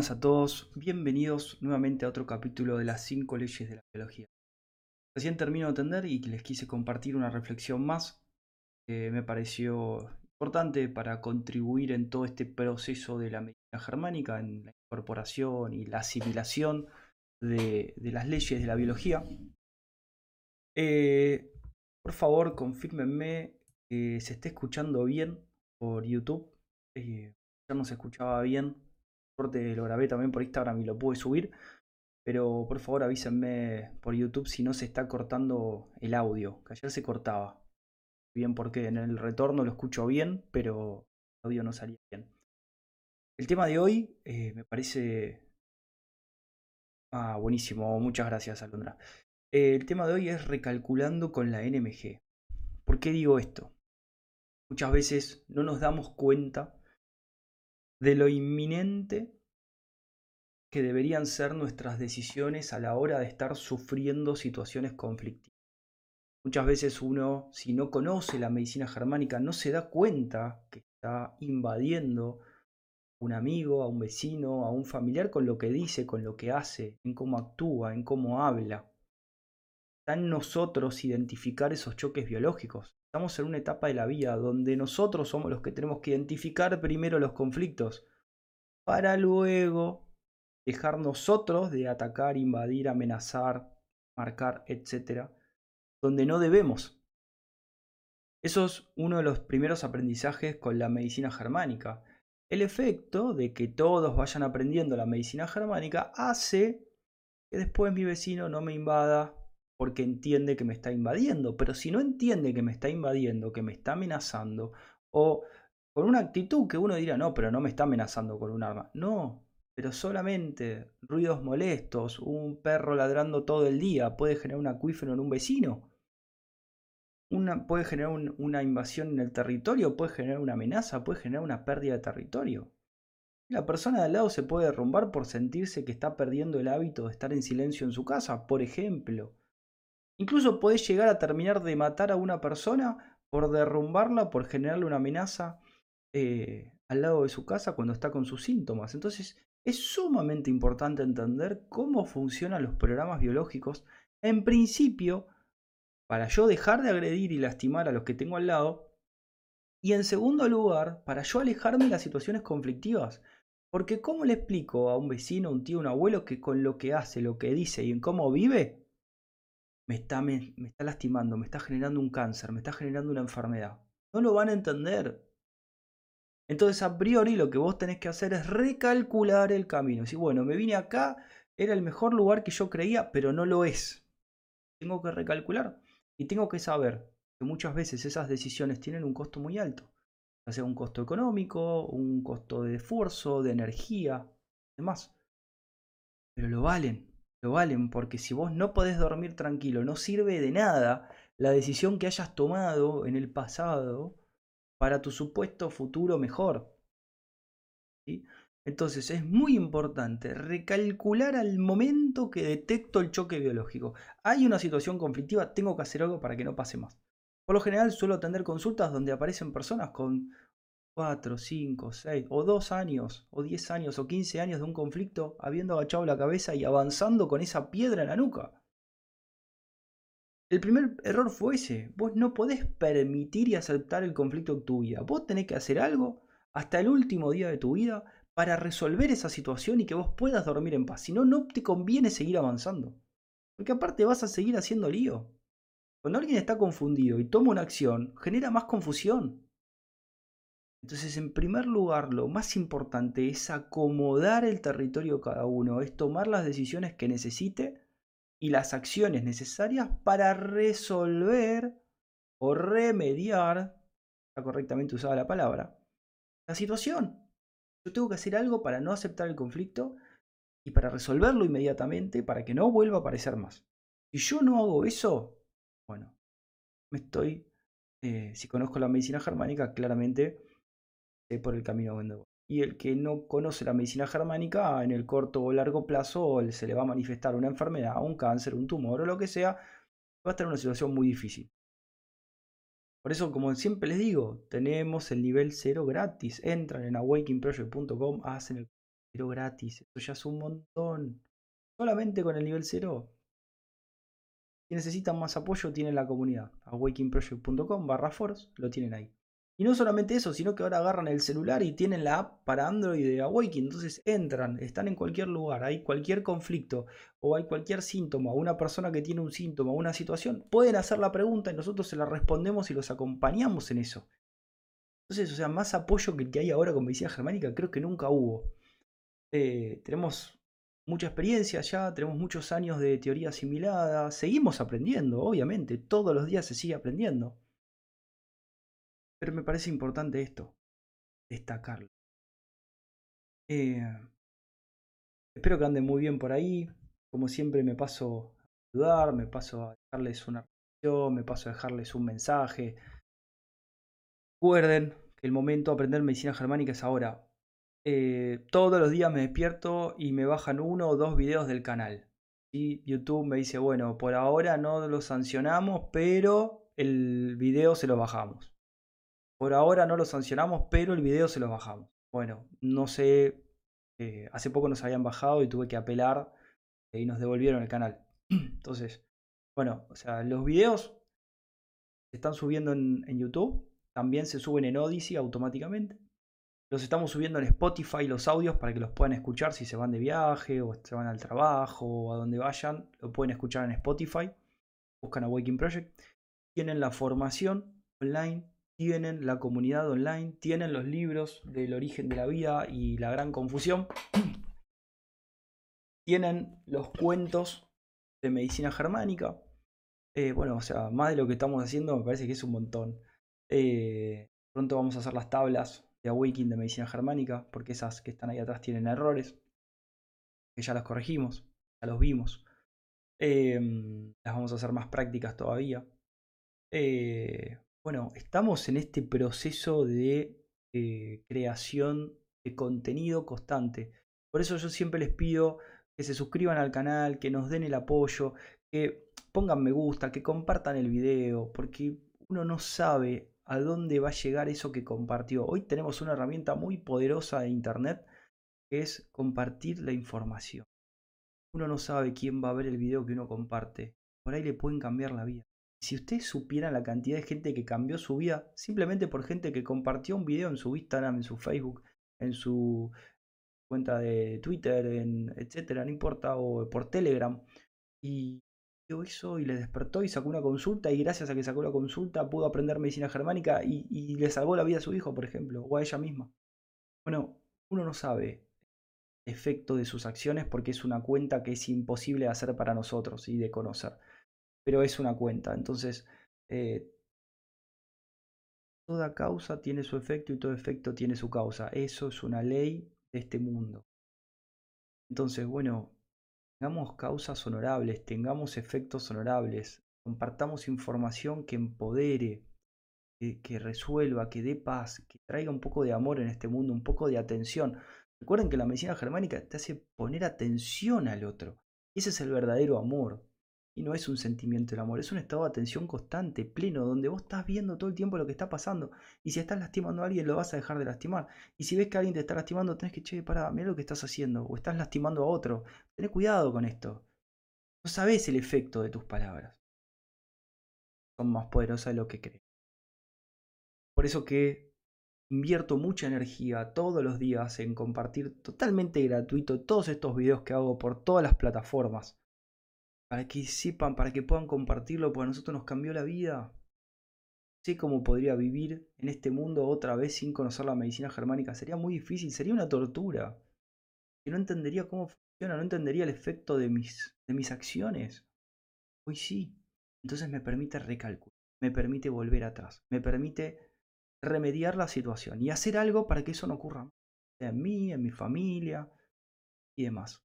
buenas a todos, bienvenidos nuevamente a otro capítulo de las 5 leyes de la biología. Recién termino de atender y les quise compartir una reflexión más que me pareció importante para contribuir en todo este proceso de la medicina germánica, en la incorporación y la asimilación de, las leyes de la biología. Eh, por favor, confírmenme que se esté escuchando bien por YouTube. Eh, ya no se escuchaba bien lo grabé también por Instagram y lo pude subir. Pero por favor avísenme por YouTube si no se está cortando el audio, que ayer se cortaba. Bien, porque en el retorno lo escucho bien, pero el audio no salía bien. El tema de hoy eh, me parece... Ah, buenísimo, muchas gracias Alondra. Eh, el tema de hoy es recalculando con la NMG. ¿Por qué digo esto? Muchas veces no nos damos cuenta de lo inminente que deberían ser nuestras decisiones a la hora de estar sufriendo situaciones conflictivas. Muchas veces uno, si no conoce la medicina germánica, no se da cuenta que está invadiendo a un amigo, a un vecino, a un familiar con lo que dice, con lo que hace, en cómo actúa, en cómo habla. Está en nosotros identificar esos choques biológicos. Estamos en una etapa de la vida donde nosotros somos los que tenemos que identificar primero los conflictos para luego dejar nosotros de atacar, invadir, amenazar, marcar, etc. Donde no debemos. Eso es uno de los primeros aprendizajes con la medicina germánica. El efecto de que todos vayan aprendiendo la medicina germánica hace que después mi vecino no me invada porque entiende que me está invadiendo. Pero si no entiende que me está invadiendo, que me está amenazando, o con una actitud que uno dirá, no, pero no me está amenazando con un arma. No, pero solamente ruidos molestos, un perro ladrando todo el día puede generar un acuífero en un vecino. Puede generar una invasión en el territorio, puede generar una amenaza, puede generar una pérdida de territorio. La persona de al lado se puede derrumbar por sentirse que está perdiendo el hábito de estar en silencio en su casa, por ejemplo. Incluso podés llegar a terminar de matar a una persona por derrumbarla, por generarle una amenaza eh, al lado de su casa cuando está con sus síntomas. Entonces es sumamente importante entender cómo funcionan los programas biológicos. En principio, para yo dejar de agredir y lastimar a los que tengo al lado. Y en segundo lugar, para yo alejarme de las situaciones conflictivas. Porque ¿cómo le explico a un vecino, un tío, un abuelo que con lo que hace, lo que dice y en cómo vive, me está, me, está lastimando, me está generando un cáncer, me está generando una enfermedad. No lo van a entender. Entonces, a priori, lo que vos tenés que hacer es recalcular el camino. Si, bueno, me vine acá, era el mejor lugar que yo creía, pero no lo es. Tengo que recalcular y tengo que saber que muchas veces esas decisiones tienen un costo muy alto. Ya sea un costo económico, un costo de esfuerzo, de energía, demás. Pero lo valen lo valen, porque si vos no podés dormir tranquilo, no sirve de nada la decisión que hayas tomado en el pasado para tu supuesto futuro mejor. Entonces es muy importante recalcular al momento que detecto el choque biológico. Hay una situación conflictiva, tengo que hacer algo para que no pase más. Por lo general suelo atender consultas donde aparecen personas con 4, 5, 6 o 2 años o 10 años o 15 años de un conflicto habiendo agachado la cabeza y avanzando con esa piedra en la nuca. El primer error fue ese. Vos no podés permitir y aceptar el conflicto en tu vida. Vos tenés que hacer algo hasta el último día de tu vida para resolver esa situación y que vos puedas dormir en paz. Si no, no te conviene seguir avanzando. Porque aparte vas a seguir haciendo lío. Cuando alguien está confundido y toma una acción, genera más confusión. Entonces, en primer lugar, lo más importante es acomodar el territorio de cada uno, es tomar las decisiones que necesite y las acciones necesarias para resolver o remediar, está correctamente usada la palabra, la situación. Yo tengo que hacer algo para no aceptar el conflicto y para resolverlo inmediatamente para que no vuelva a aparecer más. Si yo no hago eso, bueno, me estoy, eh, si conozco la medicina germánica, claramente por el camino donde Y el que no conoce la medicina germánica, en el corto o largo plazo se le va a manifestar una enfermedad, un cáncer, un tumor o lo que sea, va a estar en una situación muy difícil. Por eso, como siempre les digo, tenemos el nivel 0 gratis. Entran en awakingproject.com, hacen el pero gratis. Eso ya es un montón. Solamente con el nivel 0. Si necesitan más apoyo, tienen la comunidad. awakingproject.com barra foros, lo tienen ahí. Y no solamente eso, sino que ahora agarran el celular y tienen la app para Android de Awakening. Entonces entran, están en cualquier lugar, hay cualquier conflicto o hay cualquier síntoma, una persona que tiene un síntoma, una situación, pueden hacer la pregunta y nosotros se la respondemos y los acompañamos en eso. Entonces, o sea, más apoyo que el que hay ahora con medicina germánica creo que nunca hubo. Eh, tenemos mucha experiencia ya, tenemos muchos años de teoría asimilada, seguimos aprendiendo, obviamente, todos los días se sigue aprendiendo. Pero me parece importante esto, destacarlo. Eh, espero que anden muy bien por ahí. Como siempre me paso a ayudar, me paso a dejarles una reflexión, me paso a dejarles un mensaje. Recuerden que el momento de aprender medicina germánica es ahora. Eh, todos los días me despierto y me bajan uno o dos videos del canal. Y YouTube me dice, bueno, por ahora no lo sancionamos, pero el video se lo bajamos. Por ahora no lo sancionamos, pero el video se lo bajamos. Bueno, no sé, eh, hace poco nos habían bajado y tuve que apelar y nos devolvieron el canal. Entonces, bueno, o sea, los videos se están subiendo en, YouTube, también se suben en Odyssey automáticamente. Los estamos subiendo en Spotify los audios para que los puedan escuchar si se van de viaje o se van al trabajo o a donde vayan. Lo pueden escuchar en Spotify. Buscan a Waking Project. Tienen la formación online tienen la comunidad online, tienen los libros del origen de la vida y la gran confusión, tienen los cuentos de medicina germánica. Eh, bueno, o sea, más de lo que estamos haciendo me parece que es un montón. Eh, pronto vamos a hacer las tablas de Awakening de medicina germánica, porque esas que están ahí atrás tienen errores, que ya las corregimos, ya los vimos. Eh, las vamos a hacer más prácticas todavía. Bueno, estamos en este proceso de eh, creación de contenido constante. Por eso yo siempre les pido que se suscriban al canal, que nos den el apoyo, que pongan me gusta, que compartan el video, porque uno no sabe a dónde va a llegar eso que compartió. Hoy tenemos una herramienta muy poderosa de Internet que es compartir la información. Uno no sabe quién va a ver el video que uno comparte. Por ahí le pueden cambiar la vida. Si ustedes supieran la cantidad de gente que cambió su vida simplemente por gente que compartió un video en su Instagram, en su Facebook, en su cuenta de Twitter, en etcétera, no importa, o por Telegram, y vio eso y le despertó y sacó una consulta, y gracias a que sacó la consulta pudo aprender medicina germánica y, y le salvó la vida a su hijo, por ejemplo, o a ella misma. Bueno, uno no sabe el efecto de sus acciones porque es una cuenta que es imposible de hacer para nosotros y de conocer pero es una cuenta. Entonces, eh, toda causa tiene su efecto y todo efecto tiene su causa. Eso es una ley de este mundo. Entonces, bueno, tengamos causas honorables, tengamos efectos honorables, compartamos información que empodere, que, que, resuelva, que dé paz, que traiga un poco de amor en este mundo, un poco de atención. Recuerden que la medicina germánica te hace poner atención al otro. Ese es el verdadero amor. Y no es un sentimiento del amor, es un estado de atención constante, pleno, donde vos estás viendo todo el tiempo lo que está pasando. Y si estás lastimando a alguien, lo vas a dejar de lastimar. Y si ves que alguien te está lastimando, tenés que, che, para, mira lo que estás haciendo. O estás lastimando a otro. Ten cuidado con esto. No sabes el efecto de tus palabras. Son más poderosas de lo que crees. Por eso que invierto mucha energía todos los días en compartir totalmente gratuito todos estos videos que hago por todas las plataformas para que sepan, para que puedan compartirlo, porque a nosotros nos cambió la vida. Sé cómo podría vivir en este mundo otra vez sin conocer la medicina germánica. Sería muy difícil, sería una tortura. Que no entendería cómo funciona, no entendería el efecto de mis, de mis acciones. Hoy sí. Entonces me permite recalcular, me permite volver atrás, me permite remediar la situación y hacer algo para que eso no ocurra en mí, en mi familia y demás.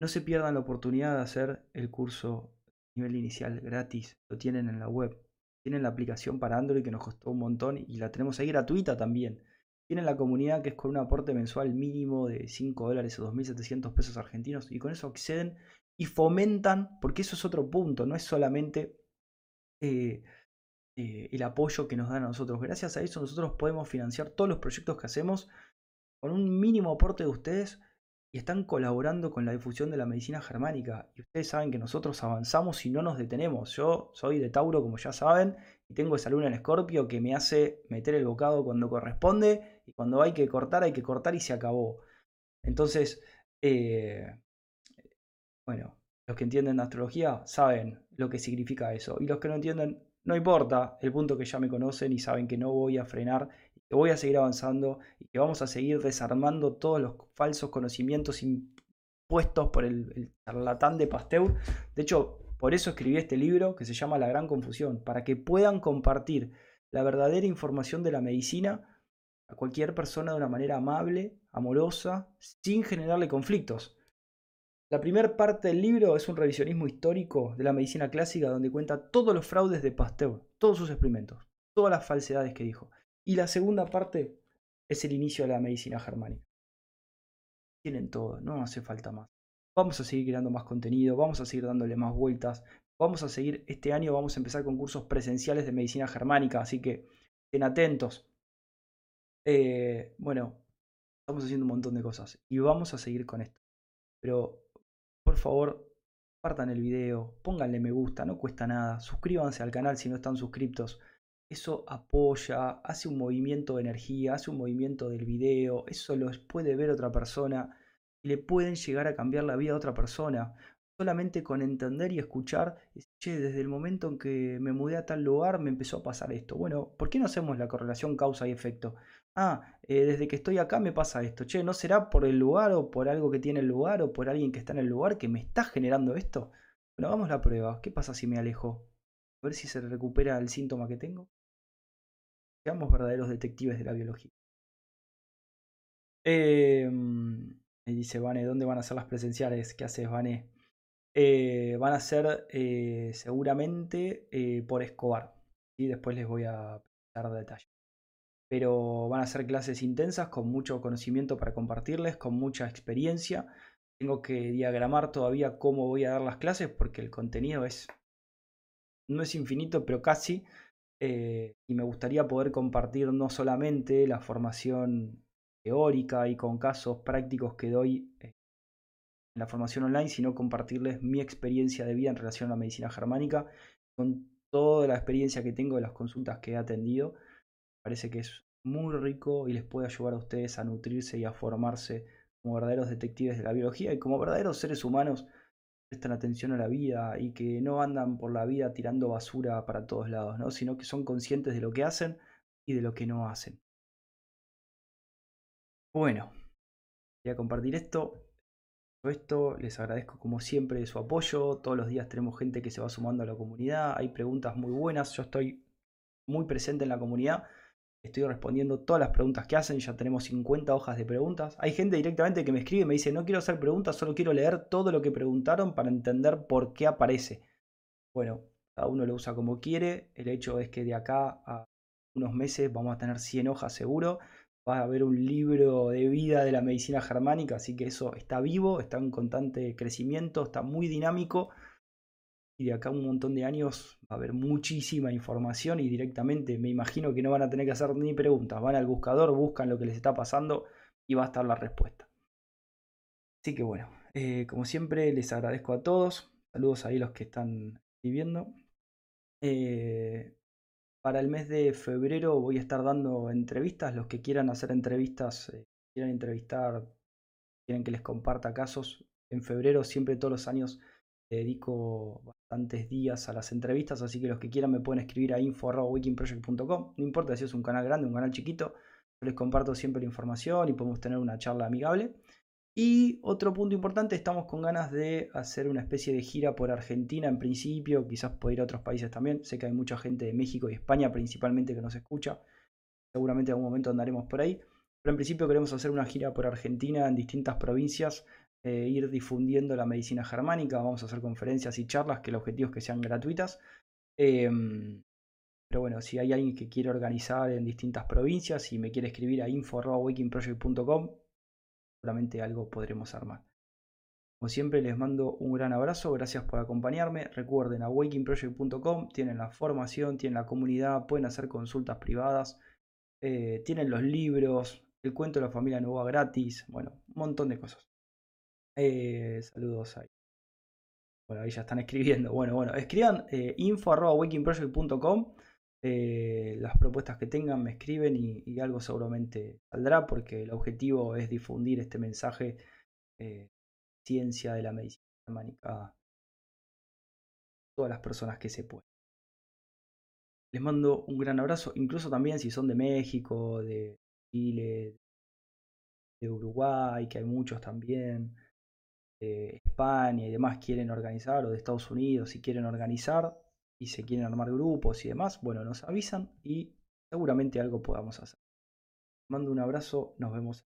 No se pierdan la oportunidad de hacer el curso nivel inicial gratis. Lo tienen en la web. Tienen la aplicación para Android que nos costó un montón y la tenemos ahí gratuita también. Tienen la comunidad que es con un aporte mensual mínimo de 5 dólares o 2.700 pesos argentinos y con eso acceden y fomentan, porque eso es otro punto, no es solamente eh, eh, el apoyo que nos dan a nosotros. Gracias a eso nosotros podemos financiar todos los proyectos que hacemos con un mínimo aporte de ustedes y están colaborando con la difusión de la medicina germánica. Y ustedes saben que nosotros avanzamos y no nos detenemos. Yo soy de Tauro, como ya saben, y tengo esa luna en Escorpio que me hace meter el bocado cuando corresponde y cuando hay que cortar, hay que cortar y se acabó. Entonces, eh, bueno, los que entienden de astrología saben lo que significa eso. Y los que no entienden, no importa, el punto que ya me conocen y saben que no voy a frenar que voy a seguir avanzando y que vamos a seguir desarmando todos los falsos conocimientos impuestos por el, charlatán de Pasteur. De hecho, por eso escribí este libro que se llama La Gran Confusión, para que puedan compartir la verdadera información de la medicina a cualquier persona de una manera amable, amorosa, sin generarle conflictos. La primera parte del libro es un revisionismo histórico de la medicina clásica donde cuenta todos los fraudes de Pasteur, todos sus experimentos, todas las falsedades que dijo. Y la segunda parte es el inicio de la medicina germánica. Tienen todo, no hace falta más. Vamos a seguir creando más contenido, vamos a seguir dándole más vueltas. Vamos a seguir, este año vamos a empezar con cursos presenciales de medicina germánica, así que estén atentos. Eh, bueno, estamos haciendo un montón de cosas y vamos a seguir con esto. Pero, por favor, compartan el video, pónganle me gusta, no cuesta nada, suscríbanse al canal si no están suscriptos eso apoya, hace un movimiento de energía, hace un movimiento del video, eso lo puede ver otra persona y le pueden llegar a cambiar la vida a otra persona. Solamente con entender y escuchar, che, desde el momento en que me mudé a tal lugar me empezó a pasar esto. Bueno, ¿por qué no hacemos la correlación causa y efecto? Ah, eh, desde que estoy acá me pasa esto. Che, ¿no será por el lugar o por algo que tiene el lugar o por alguien que está en el lugar que me está generando esto? Bueno, hagamos la prueba. ¿Qué pasa si me alejo? A ver si se recupera el síntoma que tengo. Seamos verdaderos detectives de la biología. Eh, dice Vane, ¿dónde van a ser las presenciales? ¿Qué haces, Vane? Eh, van a ser eh, seguramente eh, por Escobar. y Después les voy a dar detalles. Pero van a ser clases intensas con mucho conocimiento para compartirles, con mucha experiencia. Tengo que diagramar todavía cómo voy a dar las clases porque el contenido es no es infinito, pero casi. Eh, y me gustaría poder compartir no solamente la formación teórica y con casos prácticos que doy eh, en la formación online, sino compartirles mi experiencia de vida en relación a la medicina germánica, con toda la experiencia que tengo de las consultas que he atendido. Parece que es muy rico y les puede ayudar a ustedes a nutrirse y a formarse como verdaderos detectives de la biología y como verdaderos seres humanos prestan atención a la vida y que no andan por la vida tirando basura para todos lados, ¿no? sino que son conscientes de lo que hacen y de lo que no hacen. Bueno, voy a compartir esto. Esto les agradezco como siempre su apoyo. Todos los días tenemos gente que se va sumando a la comunidad. Hay preguntas muy buenas. Yo estoy muy presente en la comunidad Estoy respondiendo todas las preguntas que hacen, ya tenemos 50 hojas de preguntas. Hay gente directamente que me escribe y me dice, no quiero hacer preguntas, solo quiero leer todo lo que preguntaron para entender por qué aparece. Bueno, cada uno lo usa como quiere. El hecho es que de acá a unos meses vamos a tener 100 hojas seguro. Va a haber un libro de vida de la medicina germánica, así que eso está vivo, está en constante crecimiento, está muy dinámico y de acá un montón de años va a haber muchísima información y directamente me imagino que no van a tener que hacer ni preguntas, van al buscador, buscan lo que les está pasando y va a estar la respuesta. Así que bueno, eh, como siempre les agradezco a todos, saludos ahí los que están escribiendo. Eh, para el mes de febrero voy a estar dando entrevistas, los que quieran hacer entrevistas, eh, quieran entrevistar, quieren que les comparta casos, en febrero siempre todos los años dedico bastantes días a las entrevistas, así que los que quieran me pueden escribir a info.wikinproject.com. No importa si es un canal grande, un canal chiquito, yo les comparto siempre la información y podemos tener una charla amigable. Y otro punto importante, estamos con ganas de hacer una especie de gira por Argentina en principio, quizás puede ir a otros países también. Sé que hay mucha gente de México y España principalmente que nos escucha. Seguramente en algún momento andaremos por ahí. Pero en principio queremos hacer una gira por Argentina en distintas provincias eh, ir difundiendo la medicina germánica, vamos a hacer conferencias y charlas que el objetivo es que sean gratuitas. Em, pero bueno, si hay alguien que quiere organizar en distintas provincias y me quiere escribir a info.wakingproject.com, seguramente algo podremos armar. Como siempre les mando un gran abrazo, gracias por acompañarme. Recuerden a wakingproject.com, tienen la formación, tienen la comunidad, pueden hacer consultas privadas, eh, tienen los libros, el cuento de la familia Nova gratis, bueno, un montón de cosas. Eh, saludos ahí. Bueno, ahí ya están escribiendo. Bueno, bueno, escriban eh, info.wakingproject.com eh, las propuestas que tengan, me escriben y, algo seguramente saldrá porque el objetivo es difundir este mensaje eh, ciencia de la medicina germánica a todas las personas que se puedan. Les mando un gran abrazo, incluso también si son de México, de Chile, de Uruguay, que hay muchos también, de España y demás quieren organizar, o de Estados Unidos si quieren organizar y se quieren armar grupos y demás, bueno, nos avisan y seguramente algo podamos hacer. Mando un abrazo, nos vemos.